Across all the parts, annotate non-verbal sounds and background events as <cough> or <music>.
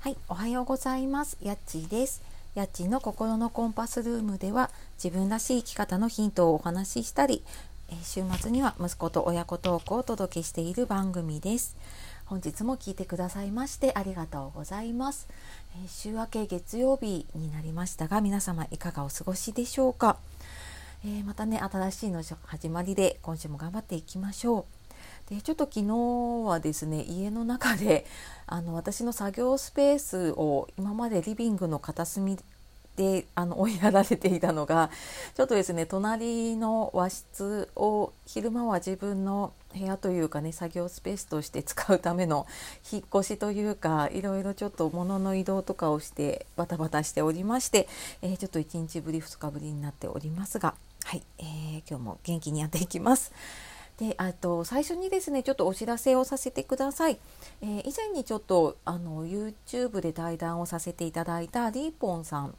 はい、おはようございます。やっちーです。やっちーの心のコンパスルームでは自分らしい生き方のヒントをお話ししたり、え週末には息子と親子トークをお届けしている番組です。本日も聞いてくださいましてありがとうございます。え週明け月曜日になりましたが皆様いかがお過ごしでしょうか。えー、またね新しいの始まりで今週も頑張っていきましょう。でちょっと昨日はですね家の中で <laughs> あの私の作業スペースを今までリビングの片隅であの追いやられていたのがちょっとですね隣の和室を昼間は自分の部屋というかね作業スペースとして使うための引っ越しというかいろいろちょっと物の移動とかをしてバタバタしておりまして、えー、ちょっと1日ぶり2日ぶりになっておりますがはい、えー、今日も元気にやっていきます。であと最初にですねちょっとお知らせをさせてください、えー、以前にちょっとあの YouTube で対談をさせていただいたリーポンさん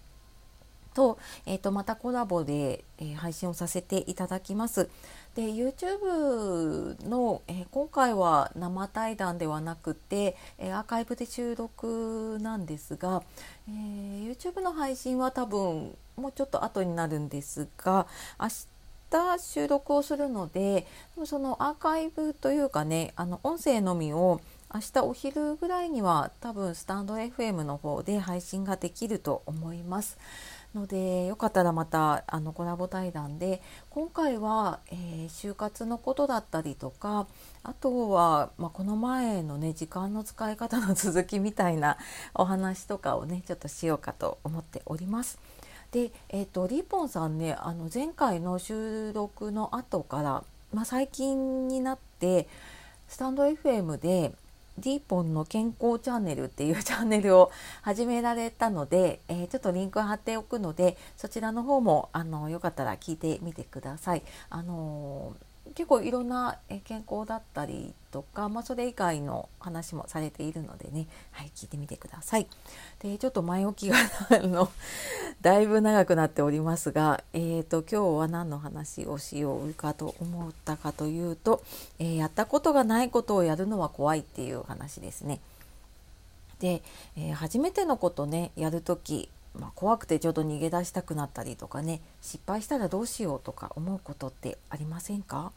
と,、えー、とまたコラボで、えー、配信をさせていただきます。で YouTube の、えー、今回は生対談ではなくて、えー、アーカイブで収録なんですが、えー、YouTube の配信は多分もうちょっと後になるんですが明日収録をするのでそのアーカイブというかねあの音声のみを明日お昼ぐらいには多分スタンド FM の方で配信ができると思います。のでよかったらまたあのコラボ対談で今回は、えー、就活のことだったりとかあとは、まあ、この前のね時間の使い方の続きみたいなお話とかをねちょっとしようかと思っております。で、えーと、リーポンさんねあの前回の収録の後から、まあ、最近になってスタンド FM でディーポンの健康チャンネルっていうチャンネルを始められたので、えー、ちょっとリンク貼っておくのでそちらの方もあのよかったら聞いてみてください。あのー結構いろんな健康だったりとか、まあ、それ以外の話もされているのでね、はい、聞いてみてください。でちょっと前置きがの <laughs> だいぶ長くなっておりますが、えーと、今日は何の話をしようかと思ったかというと、えー、やったことがないことをやるのは怖いっていう話ですね。で、えー、初めてのことねやる時まあ、怖くてちょっと逃げ出したくなったりとかね失敗したらどうしようとか思うことってありませんか？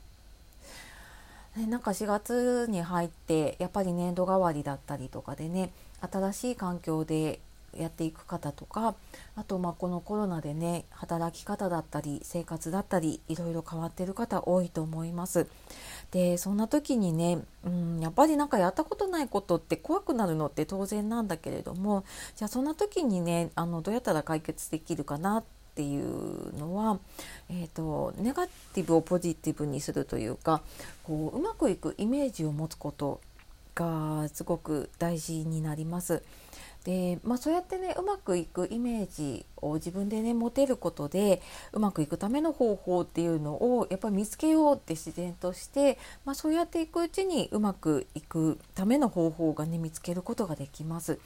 ね、なんか4月に入ってやっぱり年度替わりだったりとかでね新しい環境でやっていく方とかあとまあこのコロナでね働き方だったり生活だったりいろいろ変わってる方多いと思います。でそんな時にね、うん、やっぱりなんかやったことないことって怖くなるのって当然なんだけれどもじゃあそんな時にねあのどうやったら解決できるかなってていうのは、えーと、ネガティブをポジティブにするというかこううまくいくイメージを持つことがすごく大事になります。で、まあ、そうやってねうまくいくイメージを自分でね持てることでうまくいくための方法っていうのをやっぱり見つけようって自然として、まあ、そうやっていくうちにうまくいくための方法がね見つけることができます。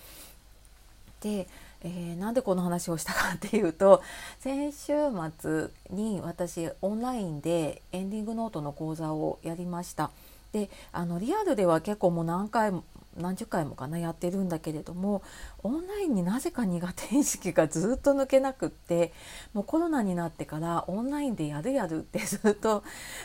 でえー、なんでこの話をしたかっていうと先週末に私オンラインでエンディングノートの講座をやりました。であのリアルでは結構もう何回も何十回もかなやってるんだけれどもオンラインになぜか苦手意識がずっと抜けなくってもうコロナになってからオンラインでやるやるって <laughs> ずっと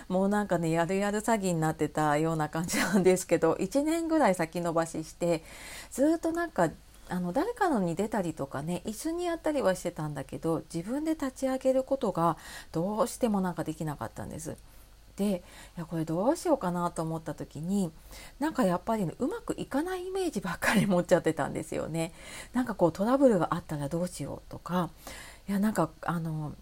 もうなんかねやるやる詐欺になってたような感じなんですけど1年ぐらい先延ばししてずっとなんかあの誰かのに出たりとかね一緒にやったりはしてたんだけど自分で立ち上げることがどうしてもなんかできなかったんです。でいやこれどうしようかなと思った時になんかやっぱり、ね、うまくいかないイメージばっかり持っちゃってたんですよね。なんかこうトラブルがあったらどうしようとかいやなんかあの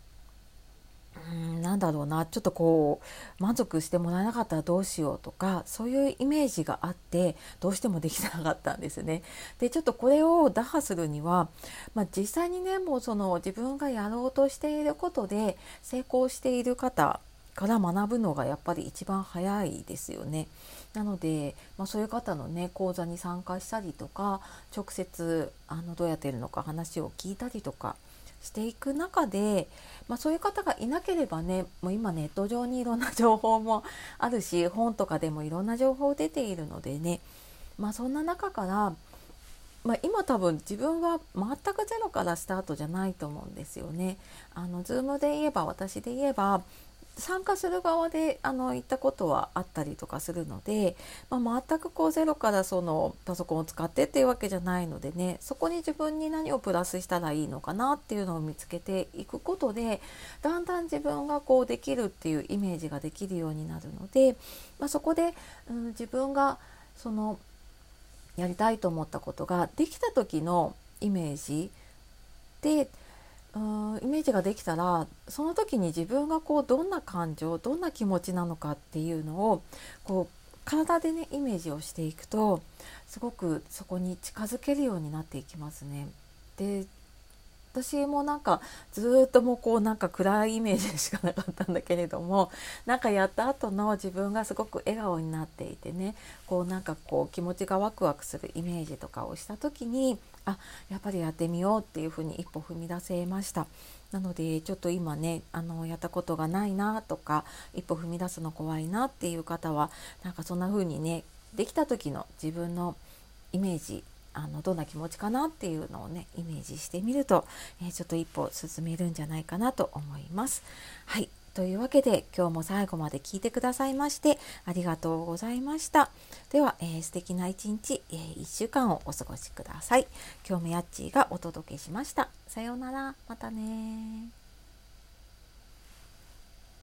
うんなんだろうなちょっとこう満足してもらえなかったらどうしようとかそういうイメージがあってどうしてもできなかったんですね。でちょっとこれを打破するには、まあ、実際にねもうその自分がやろうとしていることで成功している方から学ぶのがやっぱり一番早いですよね。なので、まあ、そういう方のね講座に参加したりとか直接あのどうやってるのか話を聞いたりとかしていく中で、まあ、そういう方がいなければねもう今ネット上にいろんな情報もあるし <laughs> 本とかでもいろんな情報出ているのでね、まあ、そんな中からまあ、今多分自分は全くゼロからスタートじゃないと思うんですよね。あの Zoom で言えば私で言えば参加する側であの行ったことはあったりとかするので、まあ、全くこうゼロからそのパソコンを使ってっていうわけじゃないのでねそこに自分に何をプラスしたらいいのかなっていうのを見つけていくことでだんだん自分がこうできるっていうイメージができるようになるので、まあ、そこで、うん、自分がそのやりたいと思ったことができた時のイメージでうんイメージができたらその時に自分がこうどんな感情どんな気持ちなのかっていうのをこう体でねイメージをしていくとすごくそこに近づけるようになっていきますね。で私もなんかずっともうこうなんか暗いイメージしかなかったんだけれども <laughs> なんかやった後の自分がすごく笑顔になっていてねこうなんかこう気持ちがワクワクするイメージとかをした時にあやっぱりやってみようっていうふうに一歩踏み出せました。なのでちょっと今ねあのやったことがないなとか一歩踏み出すの怖いなっていう方はなんかそんな風にねできた時の自分のイメージあのどんな気持ちかなっていうのをねイメージしてみると、えー、ちょっと一歩進めるんじゃないかなと思います。はいというわけで今日も最後まで聞いてくださいましてありがとうございました。では、えー、素敵な一日、えー、1週間をお過ごしください。今日もやっちーがお届けしました。さようなら。またね